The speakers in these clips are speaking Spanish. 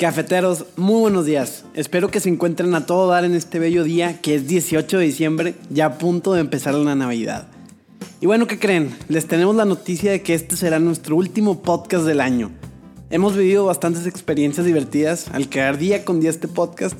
Cafeteros, muy buenos días. Espero que se encuentren a todo dar en este bello día que es 18 de diciembre, ya a punto de empezar la Navidad. Y bueno, ¿qué creen? Les tenemos la noticia de que este será nuestro último podcast del año. Hemos vivido bastantes experiencias divertidas al crear día con día este podcast.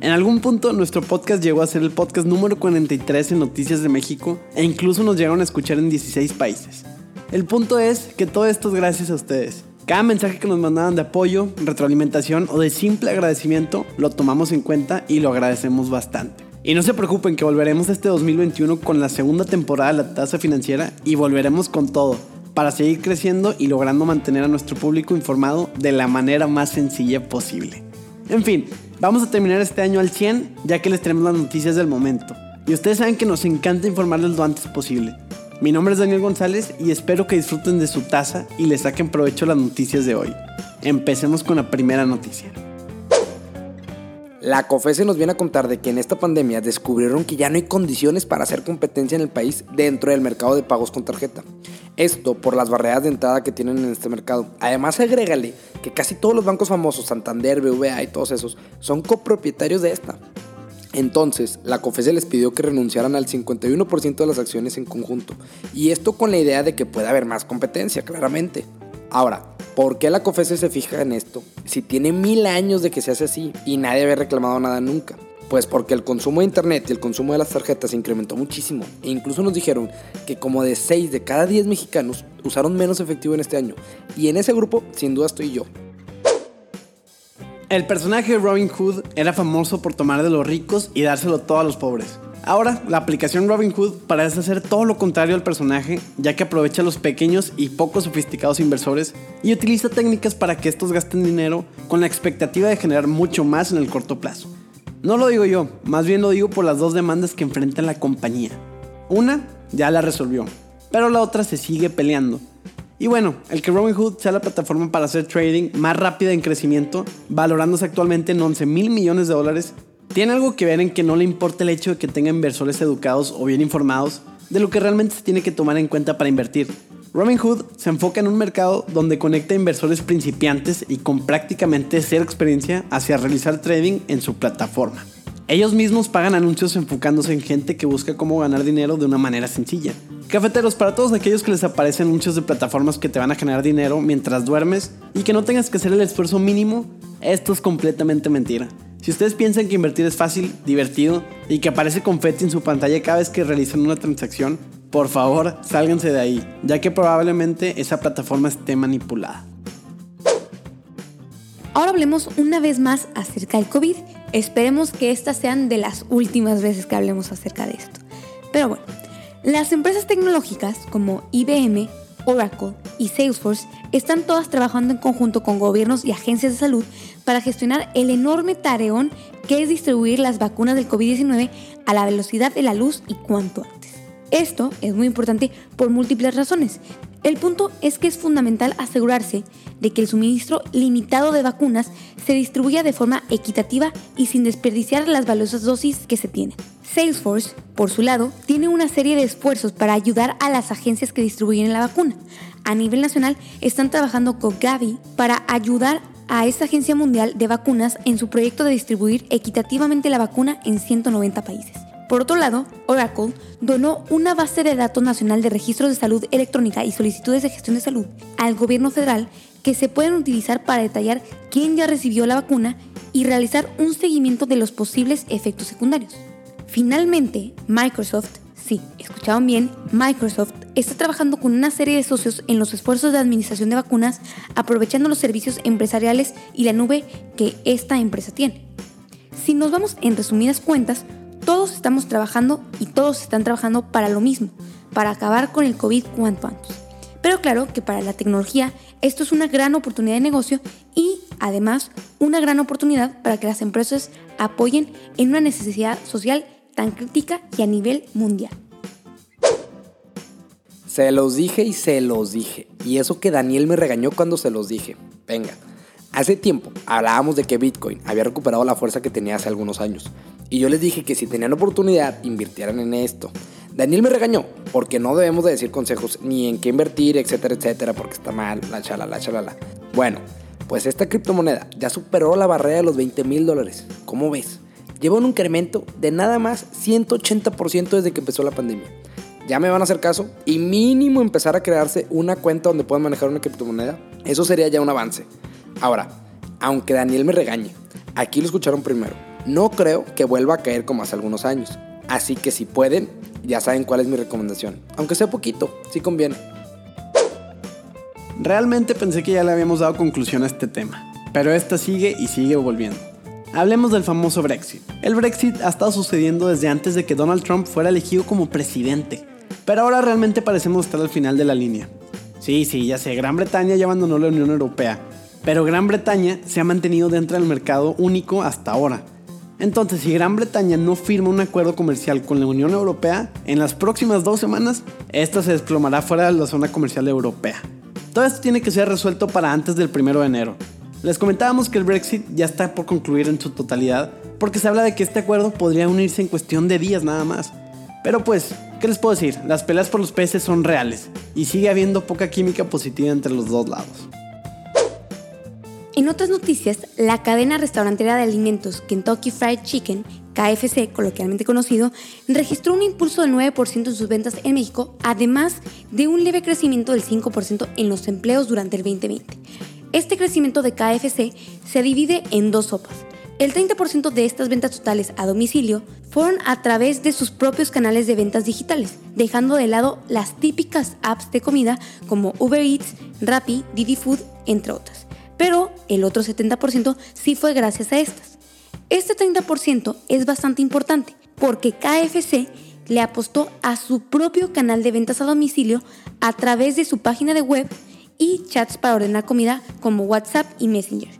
En algún punto nuestro podcast llegó a ser el podcast número 43 en Noticias de México e incluso nos llegaron a escuchar en 16 países. El punto es que todo esto es gracias a ustedes. Cada mensaje que nos mandaban de apoyo, retroalimentación o de simple agradecimiento lo tomamos en cuenta y lo agradecemos bastante. Y no se preocupen que volveremos este 2021 con la segunda temporada de la tasa financiera y volveremos con todo para seguir creciendo y logrando mantener a nuestro público informado de la manera más sencilla posible. En fin, vamos a terminar este año al 100 ya que les tenemos las noticias del momento. Y ustedes saben que nos encanta informarles lo antes posible. Mi nombre es Daniel González y espero que disfruten de su taza y le saquen provecho las noticias de hoy. Empecemos con la primera noticia. La COFESE nos viene a contar de que en esta pandemia descubrieron que ya no hay condiciones para hacer competencia en el país dentro del mercado de pagos con tarjeta. Esto por las barreras de entrada que tienen en este mercado. Además, agrégale que casi todos los bancos famosos, Santander, BVA y todos esos, son copropietarios de esta. Entonces, la COFESE les pidió que renunciaran al 51% de las acciones en conjunto, y esto con la idea de que pueda haber más competencia, claramente. Ahora, ¿por qué la COFESE se fija en esto? Si tiene mil años de que se hace así y nadie había reclamado nada nunca. Pues porque el consumo de internet y el consumo de las tarjetas se incrementó muchísimo. E incluso nos dijeron que como de 6 de cada 10 mexicanos usaron menos efectivo en este año. Y en ese grupo, sin duda, estoy yo. El personaje de Robin Hood era famoso por tomar de los ricos y dárselo todo a los pobres. Ahora, la aplicación Robin Hood parece hacer todo lo contrario al personaje, ya que aprovecha a los pequeños y poco sofisticados inversores y utiliza técnicas para que estos gasten dinero con la expectativa de generar mucho más en el corto plazo. No lo digo yo, más bien lo digo por las dos demandas que enfrenta la compañía. Una ya la resolvió, pero la otra se sigue peleando. Y bueno, el que Robinhood sea la plataforma para hacer trading más rápida en crecimiento, valorándose actualmente en 11 mil millones de dólares, tiene algo que ver en que no le importa el hecho de que tenga inversores educados o bien informados de lo que realmente se tiene que tomar en cuenta para invertir. Robinhood se enfoca en un mercado donde conecta inversores principiantes y con prácticamente cero experiencia hacia realizar trading en su plataforma. Ellos mismos pagan anuncios enfocándose en gente que busca cómo ganar dinero de una manera sencilla. Cafeteros, para todos aquellos que les aparecen anuncios de plataformas que te van a generar dinero mientras duermes y que no tengas que hacer el esfuerzo mínimo, esto es completamente mentira. Si ustedes piensan que invertir es fácil, divertido y que aparece confeti en su pantalla cada vez que realizan una transacción, por favor, sálganse de ahí, ya que probablemente esa plataforma esté manipulada. Ahora hablemos una vez más acerca del COVID. Esperemos que estas sean de las últimas veces que hablemos acerca de esto. Pero bueno, las empresas tecnológicas como IBM, Oracle y Salesforce están todas trabajando en conjunto con gobiernos y agencias de salud para gestionar el enorme tareón que es distribuir las vacunas del COVID-19 a la velocidad de la luz y cuanto antes. Esto es muy importante por múltiples razones. El punto es que es fundamental asegurarse de que el suministro limitado de vacunas se distribuya de forma equitativa y sin desperdiciar las valiosas dosis que se tienen. Salesforce, por su lado, tiene una serie de esfuerzos para ayudar a las agencias que distribuyen la vacuna. A nivel nacional, están trabajando con Gavi para ayudar a esta agencia mundial de vacunas en su proyecto de distribuir equitativamente la vacuna en 190 países. Por otro lado, Oracle donó una base de datos nacional de registros de salud electrónica y solicitudes de gestión de salud al gobierno federal que se pueden utilizar para detallar quién ya recibió la vacuna y realizar un seguimiento de los posibles efectos secundarios. Finalmente, Microsoft, sí, escucharon bien, Microsoft está trabajando con una serie de socios en los esfuerzos de administración de vacunas, aprovechando los servicios empresariales y la nube que esta empresa tiene. Si nos vamos en resumidas cuentas, todos estamos trabajando y todos están trabajando para lo mismo, para acabar con el COVID cuanto antes. Pero claro que para la tecnología esto es una gran oportunidad de negocio y además una gran oportunidad para que las empresas apoyen en una necesidad social tan crítica y a nivel mundial. Se los dije y se los dije. Y eso que Daniel me regañó cuando se los dije. Venga, hace tiempo hablábamos de que Bitcoin había recuperado la fuerza que tenía hace algunos años. Y yo les dije que si tenían oportunidad, invirtieran en esto. Daniel me regañó porque no debemos de decir consejos ni en qué invertir, etcétera, etcétera, porque está mal, la chalala, chalala. Bueno, pues esta criptomoneda ya superó la barrera de los 20 mil dólares. ¿Cómo ves? Lleva un incremento de nada más 180% desde que empezó la pandemia ya me van a hacer caso y mínimo empezar a crearse una cuenta donde puedan manejar una criptomoneda, eso sería ya un avance. Ahora, aunque Daniel me regañe, aquí lo escucharon primero. No creo que vuelva a caer como hace algunos años. Así que si pueden, ya saben cuál es mi recomendación. Aunque sea poquito, sí conviene. Realmente pensé que ya le habíamos dado conclusión a este tema, pero esta sigue y sigue volviendo. Hablemos del famoso Brexit. El Brexit ha estado sucediendo desde antes de que Donald Trump fuera elegido como presidente. Pero ahora realmente parecemos estar al final de la línea. Sí, sí, ya sé, Gran Bretaña ya abandonó la Unión Europea, pero Gran Bretaña se ha mantenido dentro del mercado único hasta ahora. Entonces, si Gran Bretaña no firma un acuerdo comercial con la Unión Europea, en las próximas dos semanas, esta se desplomará fuera de la zona comercial europea. Todo esto tiene que ser resuelto para antes del 1 de enero. Les comentábamos que el Brexit ya está por concluir en su totalidad, porque se habla de que este acuerdo podría unirse en cuestión de días nada más. Pero pues, ¿Qué les puedo decir? Las peleas por los peces son reales y sigue habiendo poca química positiva entre los dos lados. En otras noticias, la cadena restaurantera de alimentos Kentucky Fried Chicken, KFC coloquialmente conocido, registró un impulso del 9% en sus ventas en México, además de un leve crecimiento del 5% en los empleos durante el 2020. Este crecimiento de KFC se divide en dos sopas. El 30% de estas ventas totales a domicilio fueron a través de sus propios canales de ventas digitales, dejando de lado las típicas apps de comida como Uber Eats, Rappi, Didi Food, entre otras. Pero el otro 70% sí fue gracias a estas. Este 30% es bastante importante porque KFC le apostó a su propio canal de ventas a domicilio a través de su página de web y chats para ordenar comida como WhatsApp y Messenger.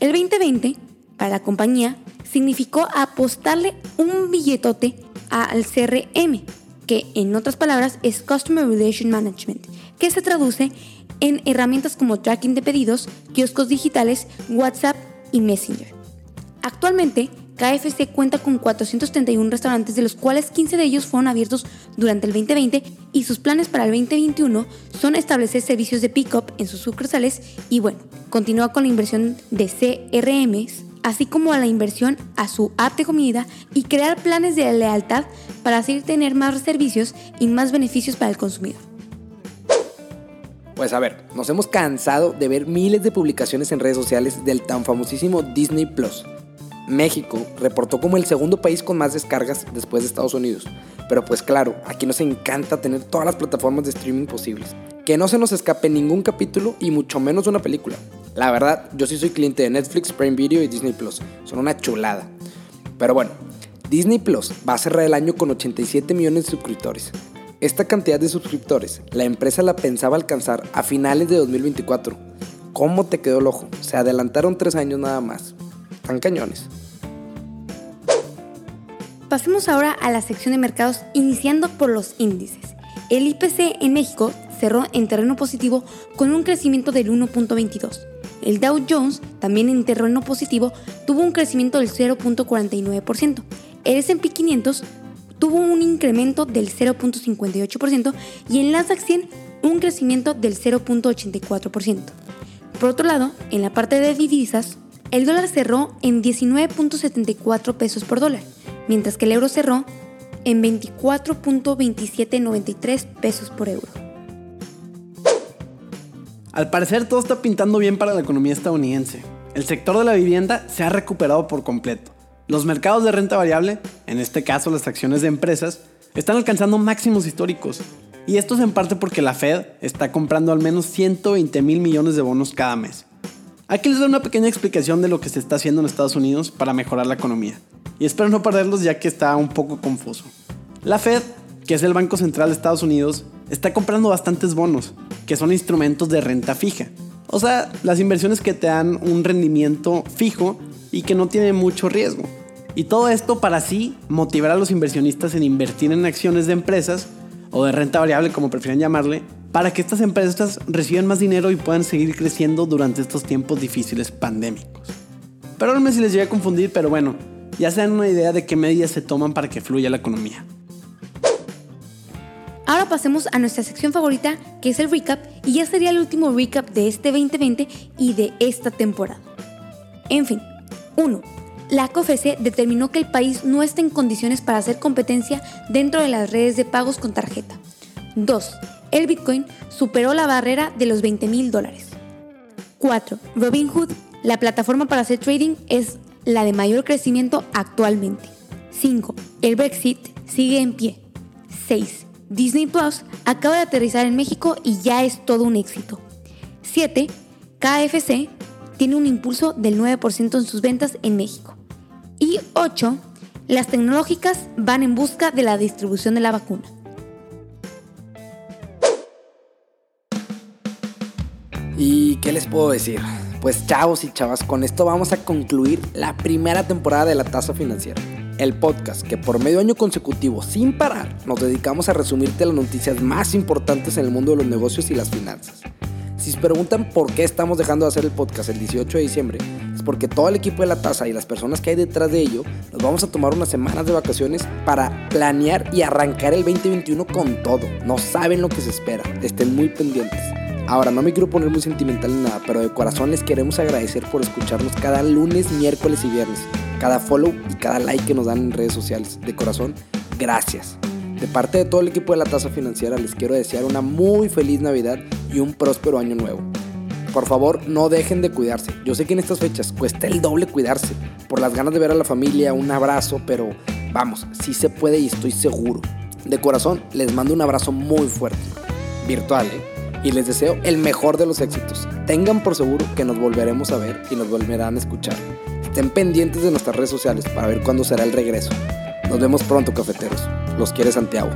El 2020 para la compañía significó apostarle un billetote al CRM, que en otras palabras es Customer Relation Management, que se traduce en herramientas como tracking de pedidos, kioscos digitales, WhatsApp y Messenger. Actualmente, KFC cuenta con 431 restaurantes, de los cuales 15 de ellos fueron abiertos durante el 2020 y sus planes para el 2021 son establecer servicios de pick-up en sus sucursales y bueno, continúa con la inversión de CRMs así como a la inversión a su app de comida y crear planes de lealtad para así tener más servicios y más beneficios para el consumidor. Pues a ver, nos hemos cansado de ver miles de publicaciones en redes sociales del tan famosísimo Disney Plus. México reportó como el segundo país con más descargas después de Estados Unidos. Pero pues claro, aquí nos encanta tener todas las plataformas de streaming posibles. Que no se nos escape ningún capítulo y mucho menos una película. La verdad, yo sí soy cliente de Netflix, Prime Video y Disney Plus. Son una chulada. Pero bueno, Disney Plus va a cerrar el año con 87 millones de suscriptores. Esta cantidad de suscriptores, la empresa la pensaba alcanzar a finales de 2024. ¿Cómo te quedó el ojo? Se adelantaron tres años nada más. Tan cañones. Pasemos ahora a la sección de mercados, iniciando por los índices. El IPC en México cerró en terreno positivo con un crecimiento del 1.22. El Dow Jones, también en terreno positivo, tuvo un crecimiento del 0.49%. El S&P 500 tuvo un incremento del 0.58% y el Nasdaq 100 un crecimiento del 0.84%. Por otro lado, en la parte de divisas, el dólar cerró en 19.74 pesos por dólar, mientras que el euro cerró en 24.2793 pesos por euro. Al parecer todo está pintando bien para la economía estadounidense. El sector de la vivienda se ha recuperado por completo. Los mercados de renta variable, en este caso las acciones de empresas, están alcanzando máximos históricos. Y esto es en parte porque la Fed está comprando al menos 120 mil millones de bonos cada mes. Aquí les doy una pequeña explicación de lo que se está haciendo en Estados Unidos para mejorar la economía. Y espero no perderlos ya que está un poco confuso. La Fed, que es el Banco Central de Estados Unidos, está comprando bastantes bonos, que son instrumentos de renta fija. O sea, las inversiones que te dan un rendimiento fijo y que no tienen mucho riesgo. Y todo esto para así motivar a los inversionistas en invertir en acciones de empresas o de renta variable, como prefieran llamarle, para que estas empresas reciban más dinero y puedan seguir creciendo durante estos tiempos difíciles pandémicos. Perdónenme si les llegué a confundir, pero bueno, ya se dan una idea de qué medidas se toman para que fluya la economía. Ahora pasemos a nuestra sección favorita, que es el recap, y ya sería el último recap de este 2020 y de esta temporada. En fin, 1. La COFESE determinó que el país no está en condiciones para hacer competencia dentro de las redes de pagos con tarjeta. 2. El Bitcoin superó la barrera de los 20 mil dólares. 4. Robinhood, la plataforma para hacer trading, es la de mayor crecimiento actualmente. 5. El Brexit sigue en pie. 6. Disney Plus acaba de aterrizar en México y ya es todo un éxito. 7. KFC tiene un impulso del 9% en sus ventas en México. Y 8. Las tecnológicas van en busca de la distribución de la vacuna. ¿Y qué les puedo decir? Pues chavos y chavas, con esto vamos a concluir la primera temporada de la tasa financiera. El podcast que por medio año consecutivo, sin parar, nos dedicamos a resumirte las noticias más importantes en el mundo de los negocios y las finanzas. Si se preguntan por qué estamos dejando de hacer el podcast el 18 de diciembre, es porque todo el equipo de la tasa y las personas que hay detrás de ello nos vamos a tomar unas semanas de vacaciones para planear y arrancar el 2021 con todo. No saben lo que se espera, estén muy pendientes. Ahora, no me quiero poner muy sentimental ni nada, pero de corazón les queremos agradecer por escucharnos cada lunes, miércoles y viernes, cada follow y cada like que nos dan en redes sociales. De corazón, gracias. De parte de todo el equipo de la tasa financiera les quiero desear una muy feliz Navidad y un próspero año nuevo. Por favor, no dejen de cuidarse. Yo sé que en estas fechas cuesta el doble cuidarse, por las ganas de ver a la familia, un abrazo, pero vamos, sí se puede y estoy seguro. De corazón, les mando un abrazo muy fuerte, virtual, ¿eh? y les deseo el mejor de los éxitos. Tengan por seguro que nos volveremos a ver y nos volverán a escuchar. Estén pendientes de nuestras redes sociales para ver cuándo será el regreso. Nos vemos pronto, cafeteros. Los quiere Santiago.